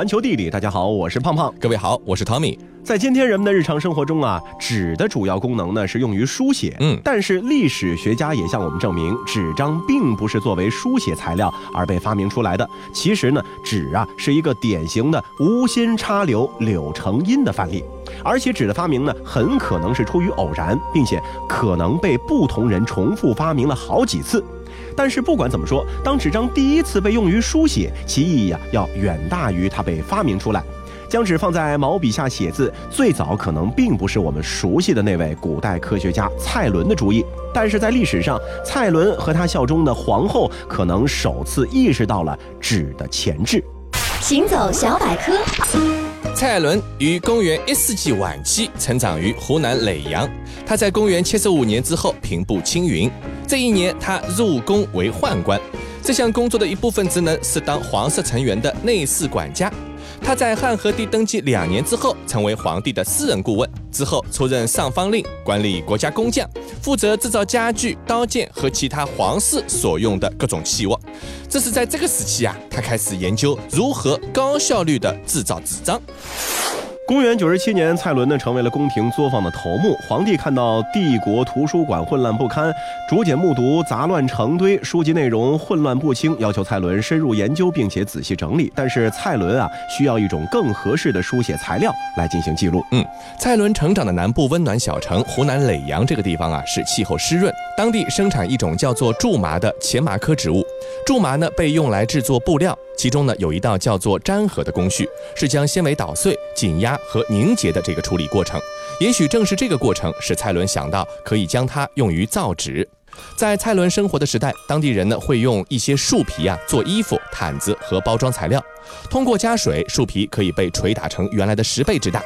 环球地理。大家好，我是胖胖。各位好，我是汤米。在今天人们的日常生活中啊，纸的主要功能呢是用于书写。嗯，但是历史学家也向我们证明，纸张并不是作为书写材料而被发明出来的。其实呢，纸啊是一个典型的无心插柳柳成荫的范例。而且纸的发明呢，很可能是出于偶然，并且可能被不同人重复发明了好几次。但是不管怎么说，当纸张第一次被用于书写，其意义呀要远大于它被发明出来。将纸放在毛笔下写字，最早可能并不是我们熟悉的那位古代科学家蔡伦的主意。但是在历史上，蔡伦和他效忠的皇后可能首次意识到了纸的前置。行走小百科。蔡伦于公元一世纪晚期成长于湖南耒阳。他在公元七十五年之后平步青云。这一年，他入宫为宦官。这项工作的一部分职能是当皇室成员的内侍管家。他在汉和帝登基两年之后，成为皇帝的私人顾问。之后出任上方令，管理国家工匠，负责制造家具、刀剑和其他皇室所用的各种器物。这是在这个时期啊，他开始研究如何高效率地制造纸张。公元九十七年，蔡伦呢成为了宫廷作坊的头目。皇帝看到帝国图书馆混乱不堪，竹简木牍杂乱成堆，书籍内容混乱不清，要求蔡伦深入研究并且仔细整理。但是蔡伦啊，需要一种更合适的书写材料来进行记录。嗯，蔡伦成长的南部温暖小城湖南耒阳这个地方啊，是气候湿润，当地生产一种叫做苎麻的茄麻科植物。苎麻呢被用来制作布料。其中呢有一道叫做粘合的工序，是将纤维捣碎、紧压和凝结的这个处理过程。也许正是这个过程，使蔡伦想到可以将它用于造纸。在蔡伦生活的时代，当地人呢会用一些树皮啊做衣服、毯子和包装材料。通过加水，树皮可以被捶打成原来的十倍之大，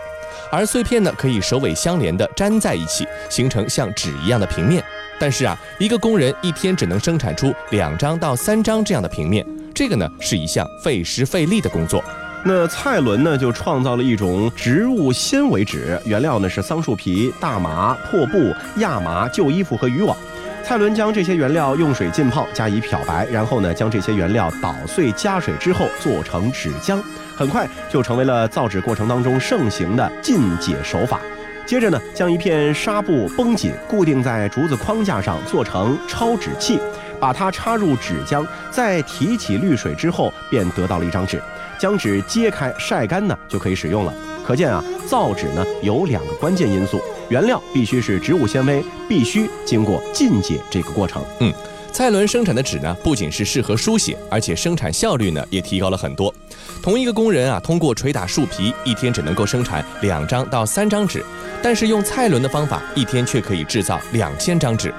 而碎片呢可以首尾相连地粘在一起，形成像纸一样的平面。但是啊，一个工人一天只能生产出两张到三张这样的平面。这个呢是一项费时费力的工作，那蔡伦呢就创造了一种植物纤维纸，原料呢是桑树皮、大麻、破布、亚麻、旧衣服和渔网。蔡伦将这些原料用水浸泡，加以漂白，然后呢将这些原料捣碎加水之后做成纸浆，很快就成为了造纸过程当中盛行的浸解手法。接着呢将一片纱布绷紧，固定在竹子框架上，做成抄纸器。把它插入纸浆，再提起滤水之后，便得到了一张纸。将纸揭开晒干呢，就可以使用了。可见啊，造纸呢有两个关键因素：原料必须是植物纤维，必须经过浸解这个过程。嗯，蔡伦生产的纸呢，不仅是适合书写，而且生产效率呢也提高了很多。同一个工人啊，通过捶打树皮，一天只能够生产两张到三张纸，但是用蔡伦的方法，一天却可以制造两千张纸。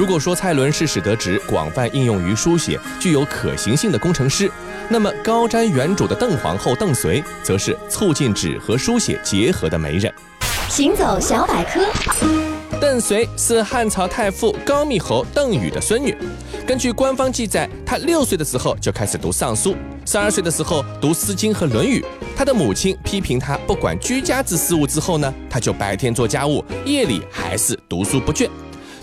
如果说蔡伦是使得纸广泛应用于书写、具有可行性的工程师，那么高瞻远瞩的邓皇后邓绥，则是促进纸和书写结合的媒人。行走小百科，邓绥是汉朝太傅高密侯邓禹的孙女。根据官方记载，她六岁的时候就开始读《尚书》，十二岁的时候读《诗经》和《论语》。她的母亲批评她不管居家之事务之后呢，她就白天做家务，夜里还是读书不倦。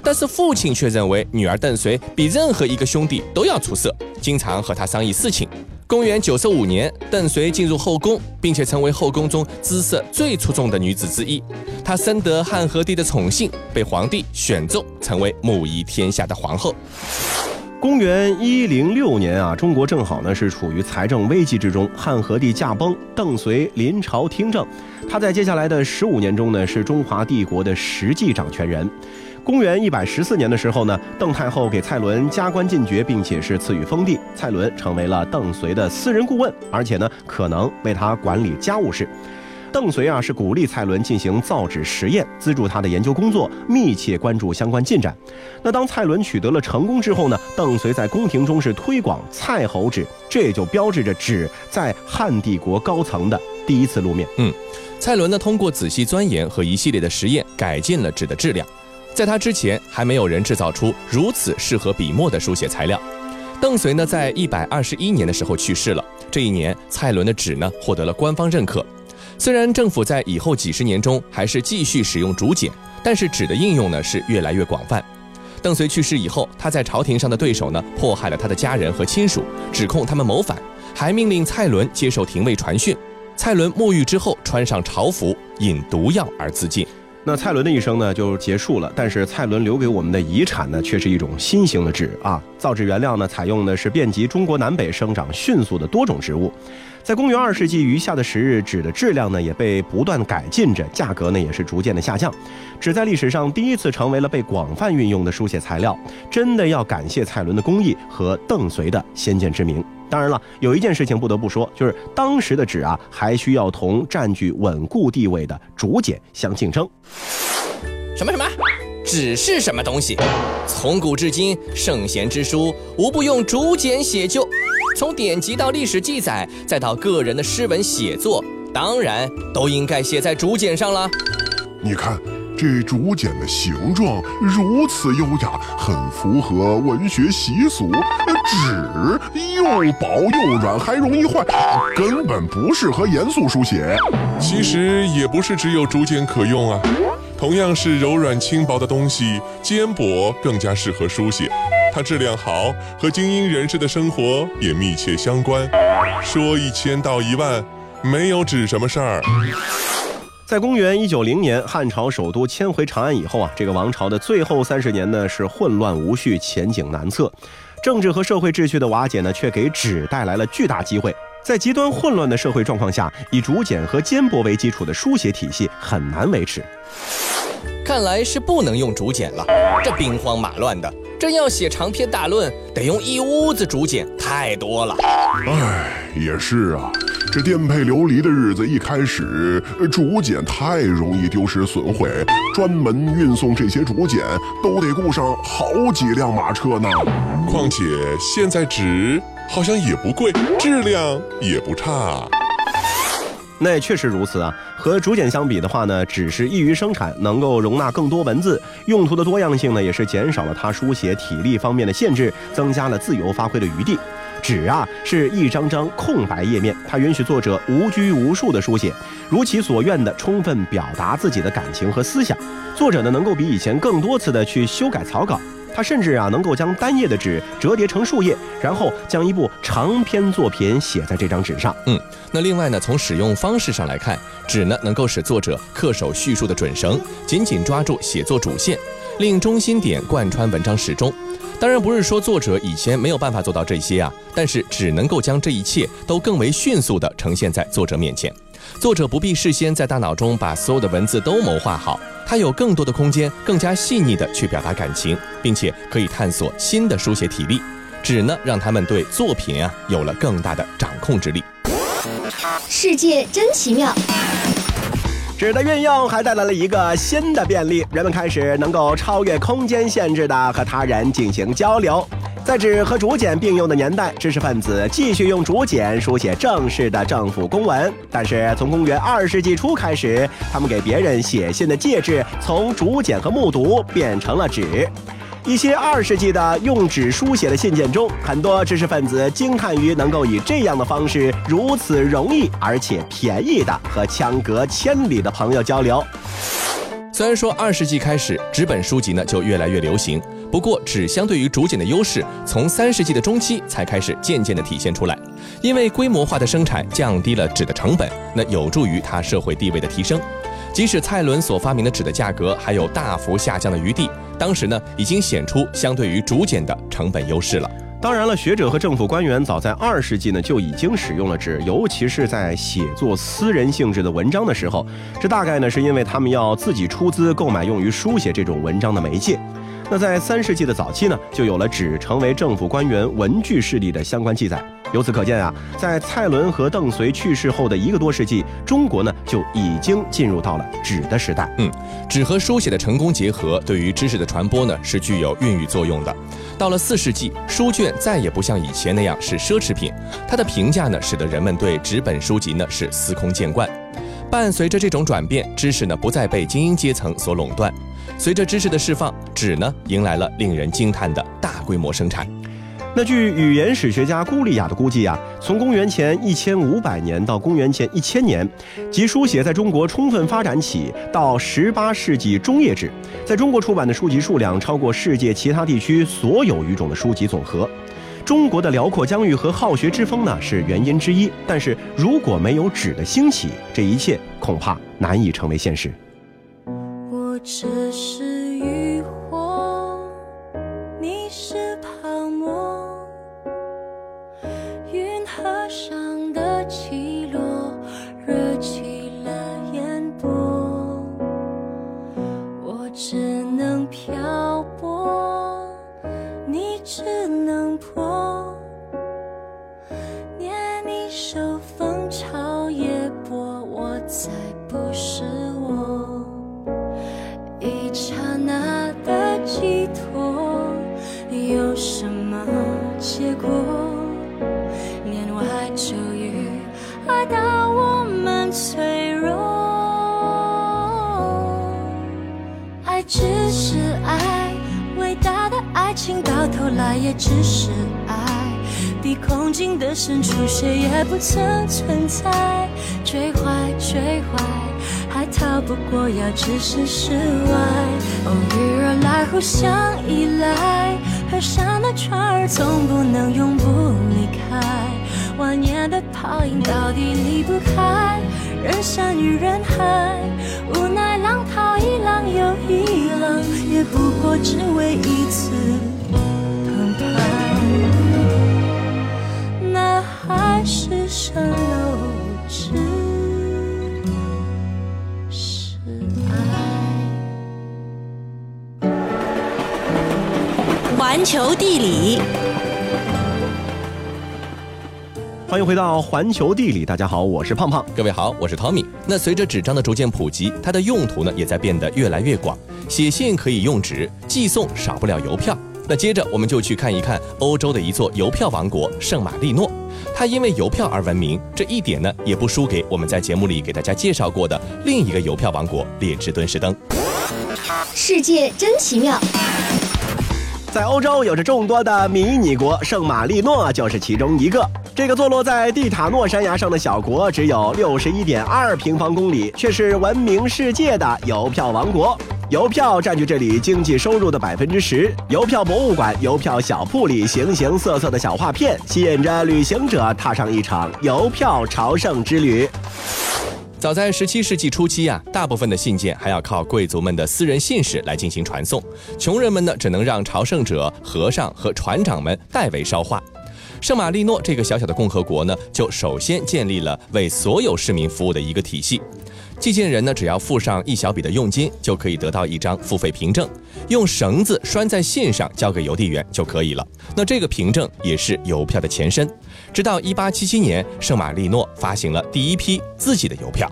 但是父亲却认为女儿邓绥比任何一个兄弟都要出色，经常和他商议事情。公元九十五年，邓绥进入后宫，并且成为后宫中姿色最出众的女子之一。她深得汉和帝的宠幸，被皇帝选中成为母仪天下的皇后。公元一零六年啊，中国正好呢是处于财政危机之中，汉和帝驾崩，邓绥临朝听政。他在接下来的十五年中呢，是中华帝国的实际掌权人。公元一百十四年的时候呢，邓太后给蔡伦加官进爵，并且是赐予封地，蔡伦成为了邓绥的私人顾问，而且呢，可能为他管理家务事。邓绥啊，是鼓励蔡伦进行造纸实验，资助他的研究工作，密切关注相关进展。那当蔡伦取得了成功之后呢，邓绥在宫廷中是推广蔡侯纸，这也就标志着纸在汉帝国高层的第一次露面。嗯，蔡伦呢，通过仔细钻研和一系列的实验，改进了纸的质量。在他之前，还没有人制造出如此适合笔墨的书写材料。邓绥呢，在一百二十一年的时候去世了。这一年，蔡伦的纸呢，获得了官方认可。虽然政府在以后几十年中还是继续使用竹简，但是纸的应用呢是越来越广泛。邓绥去世以后，他在朝廷上的对手呢，迫害了他的家人和亲属，指控他们谋反，还命令蔡伦接受廷尉传讯。蔡伦沐浴之后，穿上朝服，饮毒药而自尽。那蔡伦的一生呢就结束了，但是蔡伦留给我们的遗产呢，却是一种新型的纸啊。造纸原料呢，采用的是遍及中国南北、生长迅速的多种植物。在公元二世纪余下的时日，纸的质量呢也被不断改进着，价格呢也是逐渐的下降。纸在历史上第一次成为了被广泛运用的书写材料，真的要感谢蔡伦的工艺和邓绥的先见之明。当然了，有一件事情不得不说，就是当时的纸啊，还需要同占据稳固地位的竹简相竞争。什么什么？纸是什么东西？从古至今，圣贤之书无不用竹简写就，从典籍到历史记载，再到个人的诗文写作，当然都应该写在竹简上了。你看。这竹简的形状如此优雅，很符合文学习俗。纸又薄又软，还容易坏，根本不适合严肃书写。其实也不是只有竹简可用啊，同样是柔软轻薄的东西，坚帛更加适合书写。它质量好，和精英人士的生活也密切相关。说一千道一万，没有纸什么事儿。在公元一九零年，汉朝首都迁回长安以后啊，这个王朝的最后三十年呢是混乱无序，前景难测。政治和社会秩序的瓦解呢，却给纸带来了巨大机会。在极端混乱的社会状况下，以竹简和坚帛为基础的书写体系很难维持。看来是不能用竹简了，这兵荒马乱的，真要写长篇大论，得用一屋子竹简，太多了。唉，也是啊。这颠沛流离的日子一开始，竹简太容易丢失损毁，专门运送这些竹简都得雇上好几辆马车呢。况且现在纸好像也不贵，质量也不差。那也确实如此啊。和竹简相比的话呢，纸是易于生产，能够容纳更多文字，用途的多样性呢，也是减少了它书写体力方面的限制，增加了自由发挥的余地。纸啊，是一张张空白页面，它允许作者无拘无束的书写，如其所愿的充分表达自己的感情和思想。作者呢，能够比以前更多次的去修改草稿，他甚至啊，能够将单页的纸折叠成数页，然后将一部长篇作品写在这张纸上。嗯，那另外呢，从使用方式上来看，纸呢能够使作者恪守叙述的准绳，紧紧抓住写作主线，令中心点贯穿文章始终。当然不是说作者以前没有办法做到这些啊，但是只能够将这一切都更为迅速地呈现在作者面前。作者不必事先在大脑中把所有的文字都谋划好，他有更多的空间，更加细腻的去表达感情，并且可以探索新的书写体力。纸呢，让他们对作品啊有了更大的掌控之力。世界真奇妙。纸的运用还带来了一个新的便利，人们开始能够超越空间限制的和他人进行交流。在纸和竹简并用的年代，知识分子继续用竹简书写正式的政府公文。但是从公元二世纪初开始，他们给别人写信的介质从竹简和木牍变成了纸。一些二世纪的用纸书写的信件中，很多知识分子惊叹于能够以这样的方式如此容易而且便宜的和相隔千里的朋友交流。虽然说二世纪开始纸本书籍呢就越来越流行，不过纸相对于竹简的优势从三世纪的中期才开始渐渐地体现出来，因为规模化的生产降低了纸的成本，那有助于它社会地位的提升。即使蔡伦所发明的纸的价格还有大幅下降的余地，当时呢已经显出相对于竹简的成本优势了。当然了，学者和政府官员早在二世纪呢就已经使用了纸，尤其是在写作私人性质的文章的时候。这大概呢是因为他们要自己出资购买用于书写这种文章的媒介。那在三世纪的早期呢，就有了纸成为政府官员文具势力的相关记载。由此可见啊，在蔡伦和邓绥去世后的一个多世纪，中国呢就已经进入到了纸的时代。嗯，纸和书写的成功结合，对于知识的传播呢是具有孕育作用的。到了四世纪，书卷再也不像以前那样是奢侈品，它的评价呢使得人们对纸本书籍呢是司空见惯。伴随着这种转变，知识呢不再被精英阶层所垄断。随着知识的释放，纸呢迎来了令人惊叹的大规模生产。那据语言史学家孤立亚的估计啊，从公元前一千五百年到公元前一千年，即书写在中国充分发展起到十八世纪中叶止，在中国出版的书籍数量超过世界其他地区所有语种的书籍总和。中国的辽阔疆域和好学之风呢是原因之一，但是如果没有纸的兴起，这一切恐怕难以成为现实。我只是头来也只是爱。比空境的深处，谁也不曾存在。追坏，追坏。还逃不过要置身事外。偶遇而来，互相依赖。河上的船儿总不能永不离开。万年的泡影到底离不开人山与人海。无奈浪淘一浪又一浪，也不过只为一次海市蜃楼只。是爱。环球地理，欢迎回到环球地理，大家好，我是胖胖。各位好，我是 Tommy。那随着纸张的逐渐普及，它的用途呢也在变得越来越广。写信可以用纸，寄送少不了邮票。那接着我们就去看一看欧洲的一座邮票王国——圣马力诺。它因为邮票而闻名，这一点呢也不输给我们在节目里给大家介绍过的另一个邮票王国——列支敦士登。世界真奇妙。在欧洲有着众多的迷你国，圣马力诺就是其中一个。这个坐落在蒂塔诺山崖上的小国，只有六十一点二平方公里，却是闻名世界的邮票王国。邮票占据这里经济收入的百分之十。邮票博物馆、邮票小铺里形形色色的小画片，吸引着旅行者踏上一场邮票朝圣之旅。早在十七世纪初期啊，大部分的信件还要靠贵族们的私人信使来进行传送，穷人们呢只能让朝圣者、和尚和船长们代为捎话。圣马力诺这个小小的共和国呢，就首先建立了为所有市民服务的一个体系。寄件人呢，只要付上一小笔的佣金，就可以得到一张付费凭证，用绳子拴在信上交给邮递员就可以了。那这个凭证也是邮票的前身。直到1877年，圣马力诺发行了第一批自己的邮票。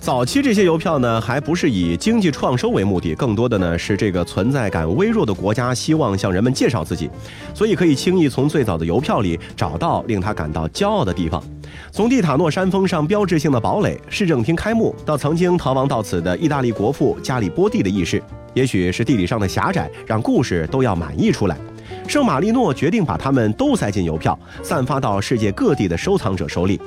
早期这些邮票呢，还不是以经济创收为目的，更多的呢是这个存在感微弱的国家希望向人们介绍自己，所以可以轻易从最早的邮票里找到令他感到骄傲的地方。从蒂塔诺山峰上标志性的堡垒、市政厅开幕，到曾经逃亡到此的意大利国父加里波第的轶事，也许是地理上的狭窄，让故事都要满溢出来。圣马力诺决定把它们都塞进邮票，散发到世界各地的收藏者手里。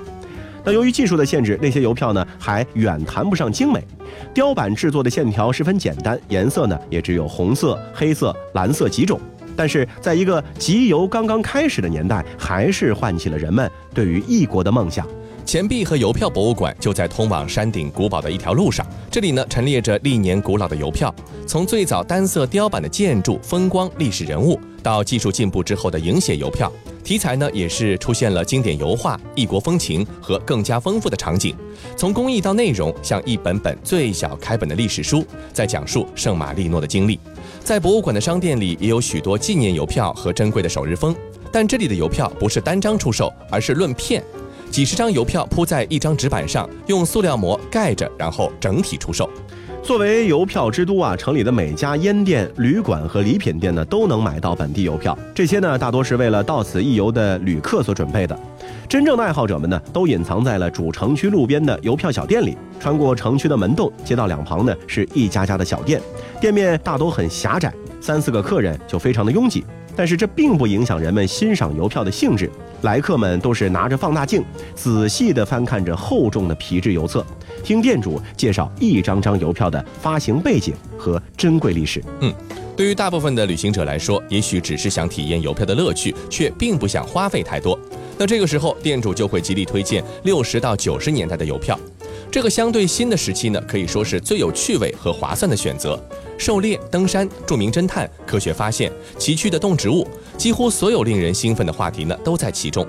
但由于技术的限制，那些邮票呢还远谈不上精美，雕版制作的线条十分简单，颜色呢也只有红色、黑色、蓝色几种。但是在一个集邮刚刚开始的年代，还是唤起了人们对于异国的梦想。钱币和邮票博物馆就在通往山顶古堡的一条路上，这里呢陈列着历年古老的邮票，从最早单色雕版的建筑、风光、历史人物，到技术进步之后的影写邮票，题材呢也是出现了经典油画、异国风情和更加丰富的场景。从工艺到内容，像一本本最小开本的历史书，在讲述圣马力诺的经历。在博物馆的商店里也有许多纪念邮票和珍贵的首日封，但这里的邮票不是单张出售，而是论片。几十张邮票铺在一张纸板上，用塑料膜盖着，然后整体出售。作为邮票之都啊，城里的每家烟店、旅馆和礼品店呢，都能买到本地邮票。这些呢，大多是为了到此一游的旅客所准备的。真正的爱好者们呢，都隐藏在了主城区路边的邮票小店里。穿过城区的门洞，街道两旁呢是一家家的小店，店面大都很狭窄，三四个客人就非常的拥挤。但是这并不影响人们欣赏邮票的兴致。来客们都是拿着放大镜，仔细地翻看着厚重的皮质邮册，听店主介绍一张张邮票的发行背景和珍贵历史。嗯，对于大部分的旅行者来说，也许只是想体验邮票的乐趣，却并不想花费太多。那这个时候，店主就会极力推荐六十到九十年代的邮票。这个相对新的时期呢，可以说是最有趣味和划算的选择。狩猎、登山、著名侦探、科学发现、崎岖的动植物，几乎所有令人兴奋的话题呢，都在其中。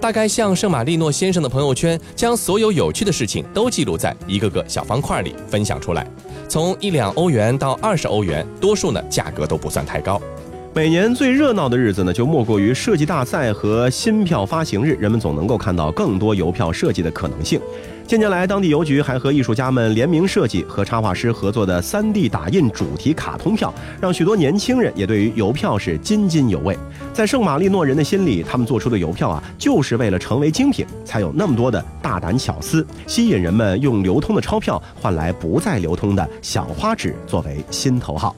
大概像圣马力诺先生的朋友圈，将所有有趣的事情都记录在一个个小方块里分享出来。从一两欧元到二十欧元，多数呢价格都不算太高。每年最热闹的日子呢，就莫过于设计大赛和新票发行日，人们总能够看到更多邮票设计的可能性。近年来，当地邮局还和艺术家们联名设计和插画师合作的 3D 打印主题卡通票，让许多年轻人也对于邮票是津津有味。在圣马力诺人的心里，他们做出的邮票啊，就是为了成为精品，才有那么多的大胆巧思，吸引人们用流通的钞票换来不再流通的小花纸作为心头好。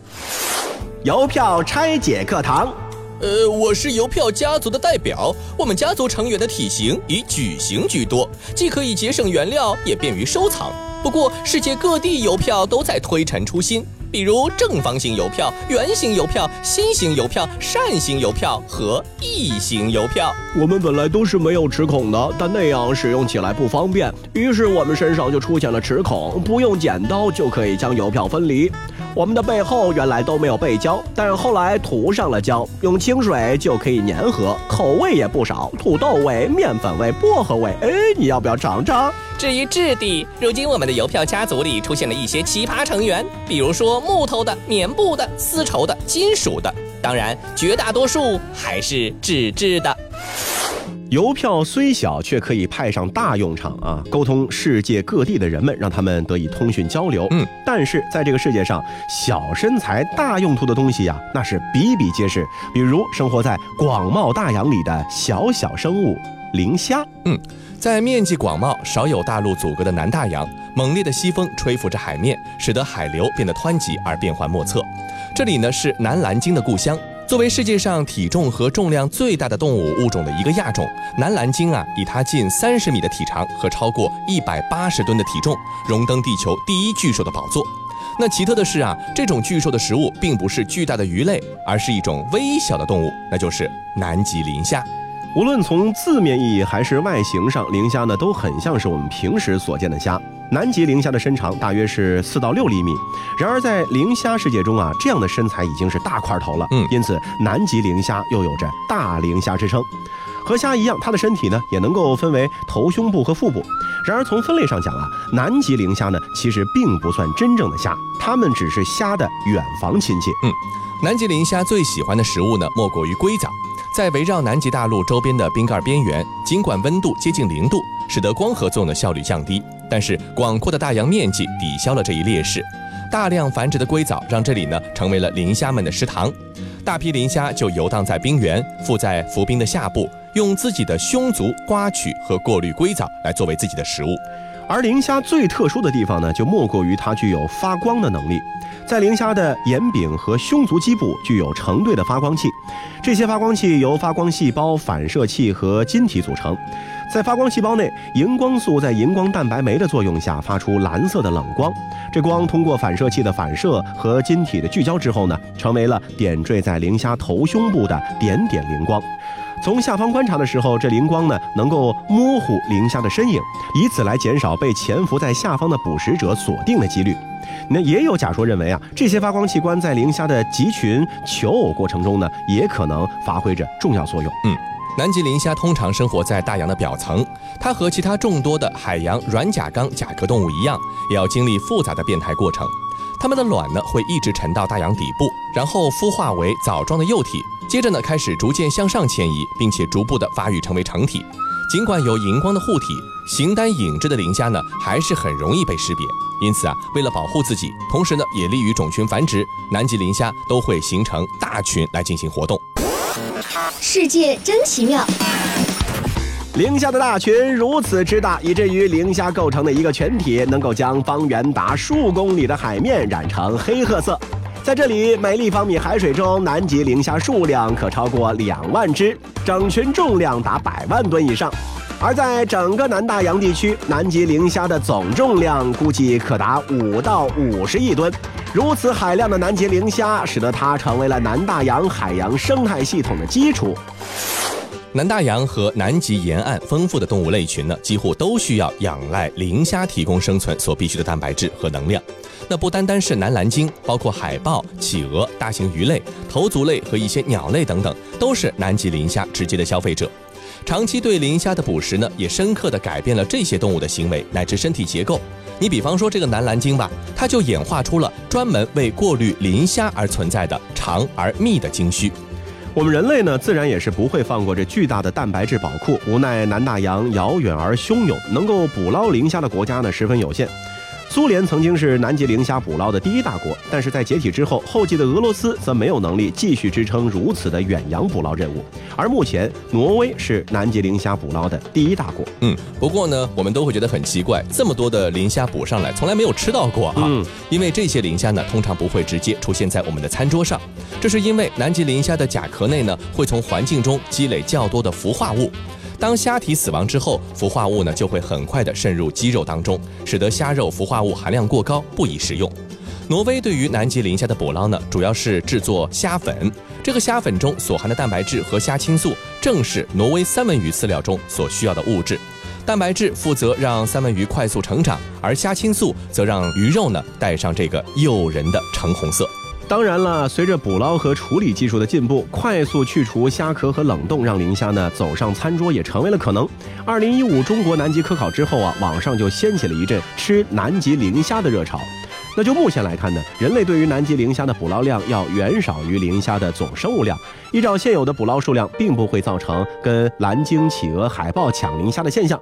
邮票拆解课堂。呃，我是邮票家族的代表。我们家族成员的体型以矩形居多，既可以节省原料，也便于收藏。不过，世界各地邮票都在推陈出新，比如正方形邮票、圆形邮票、心形邮票、扇形邮票和异形邮票。我们本来都是没有齿孔的，但那样使用起来不方便，于是我们身上就出现了齿孔，不用剪刀就可以将邮票分离。我们的背后原来都没有背胶，但后来涂上了胶，用清水就可以粘合，口味也不少，土豆味、面粉味、薄荷味。哎，你要不要尝尝？至于质地，如今我们的邮票家族里出现了一些奇葩成员，比如说木头的、棉布的、丝绸的、金属的，当然绝大多数还是纸质的。邮票虽小，却可以派上大用场啊！沟通世界各地的人们，让他们得以通讯交流。嗯，但是在这个世界上，小身材大用途的东西呀，那是比比皆是。比如生活在广袤大洋里的小小生物——磷虾。嗯，在面积广袤、少有大陆阻隔的南大洋，猛烈的西风吹拂着海面，使得海流变得湍急而变幻莫测。这里呢，是南蓝鲸的故乡。作为世界上体重和重量最大的动物物种的一个亚种，南蓝鲸啊，以它近三十米的体长和超过一百八十吨的体重，荣登地球第一巨兽的宝座。那奇特的是啊，这种巨兽的食物并不是巨大的鱼类，而是一种微小的动物，那就是南极磷虾。无论从字面意义还是外形上，磷虾呢都很像是我们平时所见的虾。南极磷虾的身长大约是四到六厘米，然而在磷虾世界中啊，这样的身材已经是大块头了。嗯，因此南极磷虾又有着大磷虾之称。和虾一样，它的身体呢也能够分为头、胸部和腹部。然而从分类上讲啊，南极磷虾呢其实并不算真正的虾，它们只是虾的远房亲戚。嗯，南极磷虾最喜欢的食物呢莫过于硅藻。在围绕南极大陆周边的冰盖边缘，尽管温度接近零度，使得光合作用的效率降低，但是广阔的大洋面积抵消了这一劣势。大量繁殖的硅藻让这里呢成为了磷虾们的食堂。大批磷虾就游荡在冰原，附在浮冰的下部，用自己的胸足刮取和过滤硅藻来作为自己的食物。而磷虾最特殊的地方呢，就莫过于它具有发光的能力。在磷虾的眼柄和胸足基部具有成对的发光器，这些发光器由发光细胞、反射器和晶体组成。在发光细胞内，荧光素在荧光蛋白酶的作用下发出蓝色的冷光。这光通过反射器的反射和晶体的聚焦之后呢，成为了点缀在磷虾头胸部的点点灵光。从下方观察的时候，这灵光呢能够模糊磷虾的身影，以此来减少被潜伏在下方的捕食者锁定的几率。那也有假说认为啊，这些发光器官在磷虾的集群求偶过程中呢，也可能发挥着重要作用。嗯，南极磷虾通常生活在大洋的表层，它和其他众多的海洋软甲纲甲壳动物一样，也要经历复杂的变态过程。它们的卵呢会一直沉到大洋底部，然后孵化为藻状的幼体，接着呢开始逐渐向上迁移，并且逐步的发育成为成体。尽管有荧光的护体，形单影只的磷虾呢，还是很容易被识别。因此啊，为了保护自己，同时呢，也利于种群繁殖，南极磷虾都会形成大群来进行活动。世界真奇妙，磷虾的大群如此之大，以至于磷虾构成的一个全体能够将方圆达数公里的海面染成黑褐色。在这里，每立方米海水中南极磷虾数量可超过两万只，整群重量达百万吨以上。而在整个南大洋地区，南极磷虾的总重量估计可达五到五十亿吨。如此海量的南极磷虾，使得它成为了南大洋海洋生态系统的基础。南大洋和南极沿岸丰富的动物类群呢，几乎都需要仰赖磷虾提供生存所必需的蛋白质和能量。那不单单是南蓝鲸，包括海豹、企鹅、大型鱼类、头足类和一些鸟类等等，都是南极磷虾直接的消费者。长期对磷虾的捕食呢，也深刻地改变了这些动物的行为乃至身体结构。你比方说这个南蓝鲸吧，它就演化出了专门为过滤磷虾而存在的长而密的鲸须。我们人类呢，自然也是不会放过这巨大的蛋白质宝库。无奈南大洋遥远而汹涌，能够捕捞磷虾的国家呢，十分有限。苏联曾经是南极磷虾捕捞的第一大国，但是在解体之后，后继的俄罗斯则没有能力继续支撑如此的远洋捕捞任务。而目前，挪威是南极磷虾捕捞的第一大国。嗯，不过呢，我们都会觉得很奇怪，这么多的磷虾捕上来，从来没有吃到过啊。嗯，因为这些磷虾呢，通常不会直接出现在我们的餐桌上，这是因为南极磷虾的甲壳内呢，会从环境中积累较多的氟化物。当虾体死亡之后，氟化物呢就会很快的渗入肌肉当中，使得虾肉氟化物含量过高，不宜食用。挪威对于南极磷虾的捕捞呢，主要是制作虾粉。这个虾粉中所含的蛋白质和虾青素，正是挪威三文鱼饲料中所需要的物质。蛋白质负责让三文鱼快速成长，而虾青素则让鱼肉呢带上这个诱人的橙红色。当然了，随着捕捞和处理技术的进步，快速去除虾壳和冷冻，让磷虾呢走上餐桌也成为了可能。二零一五中国南极科考之后啊，网上就掀起了一阵吃南极磷虾的热潮。那就目前来看呢，人类对于南极磷虾的捕捞量要远少于磷虾的总生物量。依照现有的捕捞数量，并不会造成跟蓝鲸、企鹅、海豹抢磷虾的现象。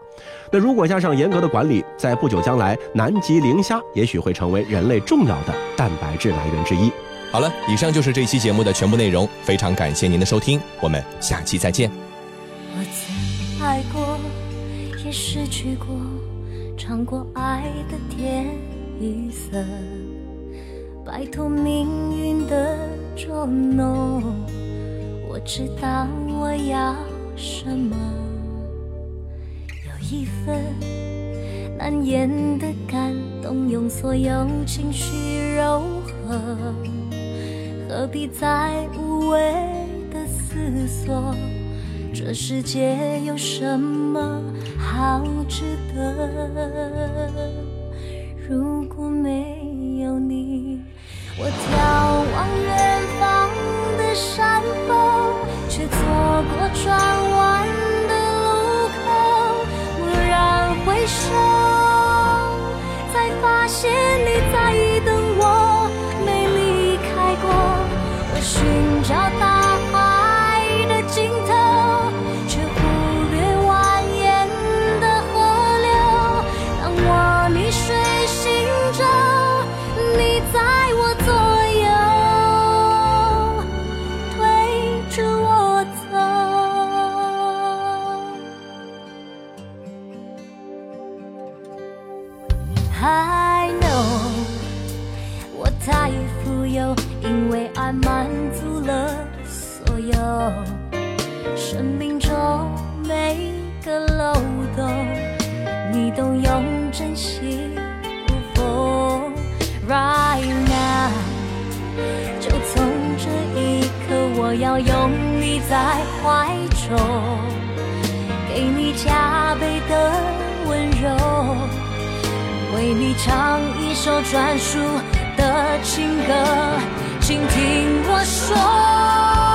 那如果加上严格的管理，在不久将来，南极磷虾也许会成为人类重要的蛋白质来源之一。好了，以上就是这期节目的全部内容。非常感谢您的收听，我们下期再见。我曾爱过，也失去过，尝过爱的甜与涩，摆脱命运的捉弄。我知道我要什么，有一份难言的感动，用所有情绪柔和。何必再无谓的思索？这世界有什么好值得？在怀中，给你加倍的温柔，为你唱一首专属的情歌。请听我说。